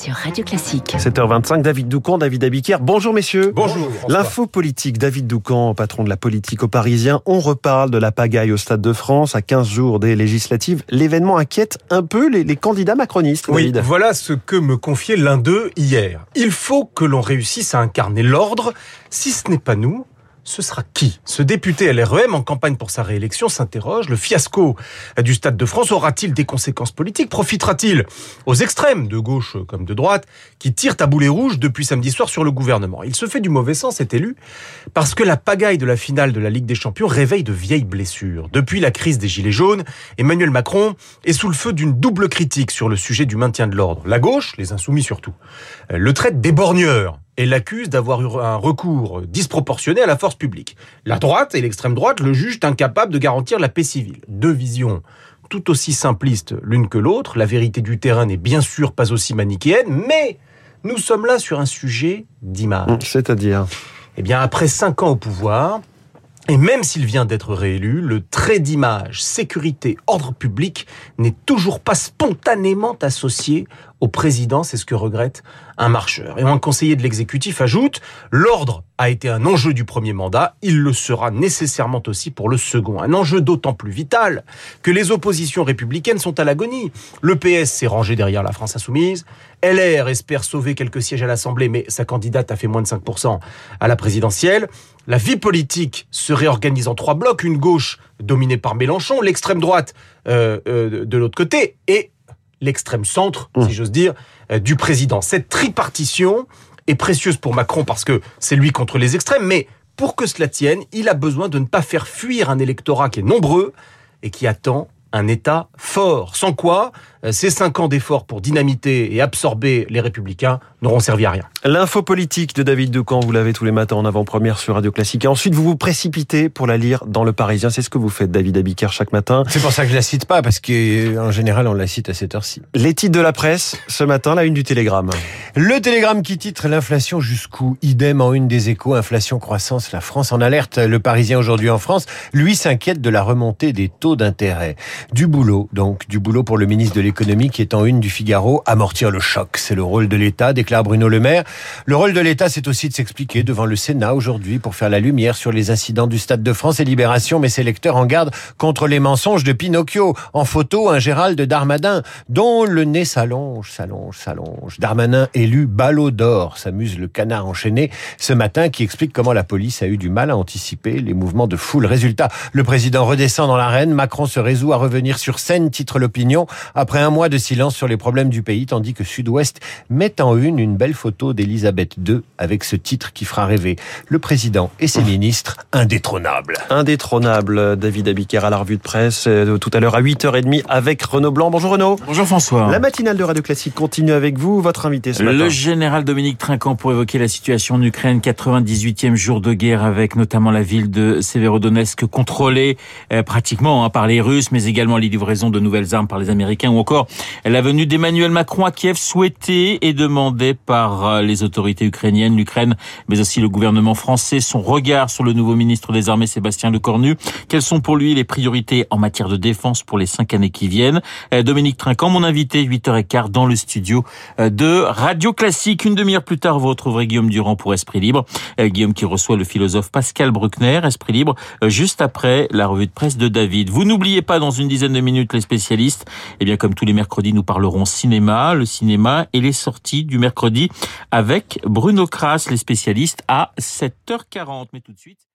sur Radio Classique. 7h25, David Doucan, David Abiquière. Bonjour messieurs. Bonjour. L'info politique, David Doucan, patron de la politique au Parisien. On reparle de la pagaille au Stade de France à 15 jours des législatives. L'événement inquiète un peu les, les candidats macronistes, Oui, voilà ce que me confiait l'un d'eux hier. Il faut que l'on réussisse à incarner l'ordre. Si ce n'est pas nous, ce sera qui? Ce député LREM en campagne pour sa réélection s'interroge. Le fiasco du Stade de France aura-t-il des conséquences politiques? Profitera-t-il aux extrêmes, de gauche comme de droite, qui tirent à boulet rouge depuis samedi soir sur le gouvernement? Il se fait du mauvais sens, cet élu, parce que la pagaille de la finale de la Ligue des Champions réveille de vieilles blessures. Depuis la crise des Gilets jaunes, Emmanuel Macron est sous le feu d'une double critique sur le sujet du maintien de l'ordre. La gauche, les insoumis surtout, le traite d'éborgneur et l'accuse d'avoir eu un recours disproportionné à la force publique. La droite et l'extrême droite le jugent incapable de garantir la paix civile. Deux visions tout aussi simplistes l'une que l'autre. La vérité du terrain n'est bien sûr pas aussi manichéenne, mais nous sommes là sur un sujet d'image. C'est-à-dire Eh bien, après cinq ans au pouvoir, et même s'il vient d'être réélu, le trait d'image, sécurité, ordre public n'est toujours pas spontanément associé au président, c'est ce que regrette un marcheur. Et un conseiller de l'exécutif ajoute, l'ordre a été un enjeu du premier mandat, il le sera nécessairement aussi pour le second. Un enjeu d'autant plus vital que les oppositions républicaines sont à l'agonie. Le PS s'est rangé derrière la France insoumise, LR espère sauver quelques sièges à l'Assemblée, mais sa candidate a fait moins de 5% à la présidentielle. La vie politique se réorganise en trois blocs, une gauche dominée par Mélenchon, l'extrême droite euh, euh, de l'autre côté, et l'extrême centre, Mmh. si j'ose dire, euh, du président. Cette tripartition est précieuse pour Macron parce que c'est lui contre les extrêmes, mais pour que cela tienne, il a besoin de ne pas faire fuir un électorat qui est nombreux et qui attend un État fort. Sans quoi, euh, ces cinq ans d'efforts pour dynamiter et absorber les républicains n'auront servi à rien. L'info politique de David Doucan, vous l'avez tous les matins en avant-première sur Radio Classique. Et ensuite, vous vous précipitez pour la lire dans Le Parisien. C'est ce que vous faites, David Abiquière, chaque matin. C'est pour ça que je la cite pas, parce qu'en général, on la cite à cette heure-ci. Les titres de la presse, ce matin, la une du Télégramme. Le télégramme qui titre L'inflation jusqu'où Idem en une des échos, inflation, croissance, la France en alerte. Le Parisien aujourd'hui en France, lui s'inquiète de la remontée des taux d'intérêt. Du boulot, donc, du boulot pour le ministre de l'économie qui est en une du Figaro, amortir le choc. C'est le rôle de l'État, déclare Bruno Le Maire. Le rôle de l'État, c'est aussi de s'expliquer devant le Sénat aujourd'hui pour faire la lumière sur les incidents du Stade de France et Libération, mais ses lecteurs en garde contre les mensonges de Pinocchio. En photo, un Gérald Darmanin, dont le nez s'allonge, s'allonge, s'allonge. Darmanin élu ballot d'or, s'amuse le canard enchaîné ce matin, qui explique comment la police a eu du mal à anticiper les mouvements de foule. Résultat, le président redescend dans l'arène, Macron se résout à revenir sur scène, titre l'opinion, après un mois de silence sur les problèmes du pays, tandis que Sud-Ouest met en une une belle photo d'Elisabeth II avec ce titre qui fera rêver le président et ses ministres indétrônables. Indétrônable, David Abiquière à la revue de presse, euh, tout à l'heure à 8h30 avec Renaud Blanc. Bonjour Renaud. Bonjour François. La matinale de Radio Classique continue avec vous, votre invité ce matin. Le général Dominique Trinquant pour évoquer la situation en Ukraine, 98e jour de guerre avec notamment la ville de Severodonetsk contrôlée euh, pratiquement hein, par les Russes, mais également les livraisons de nouvelles armes par les Américains ou encore la venue d'Emmanuel Macron à Kiev souhaitée et demandée par euh, les autorités ukrainiennes, l'Ukraine, mais aussi le gouvernement français. Son regard sur le nouveau ministre des Armées, Sébastien Lecornu. Quelles sont pour lui les priorités en matière de défense pour les cinq années qui viennent? Euh, Dominique Trinquant, mon invité, 8h15 dans le studio euh, de Radio Classique. Une demi-heure plus tard, vous retrouverez Guillaume Durand pour Esprit Libre. Guillaume qui reçoit le philosophe Pascal Bruckner, Esprit Libre, juste après la revue de presse de David. Vous n'oubliez pas dans une dizaine de minutes les spécialistes. Eh bien, comme tous les mercredis, nous parlerons cinéma, le cinéma et les sorties du mercredi avec Bruno Kras, les spécialistes à 7h40. Mais tout de suite.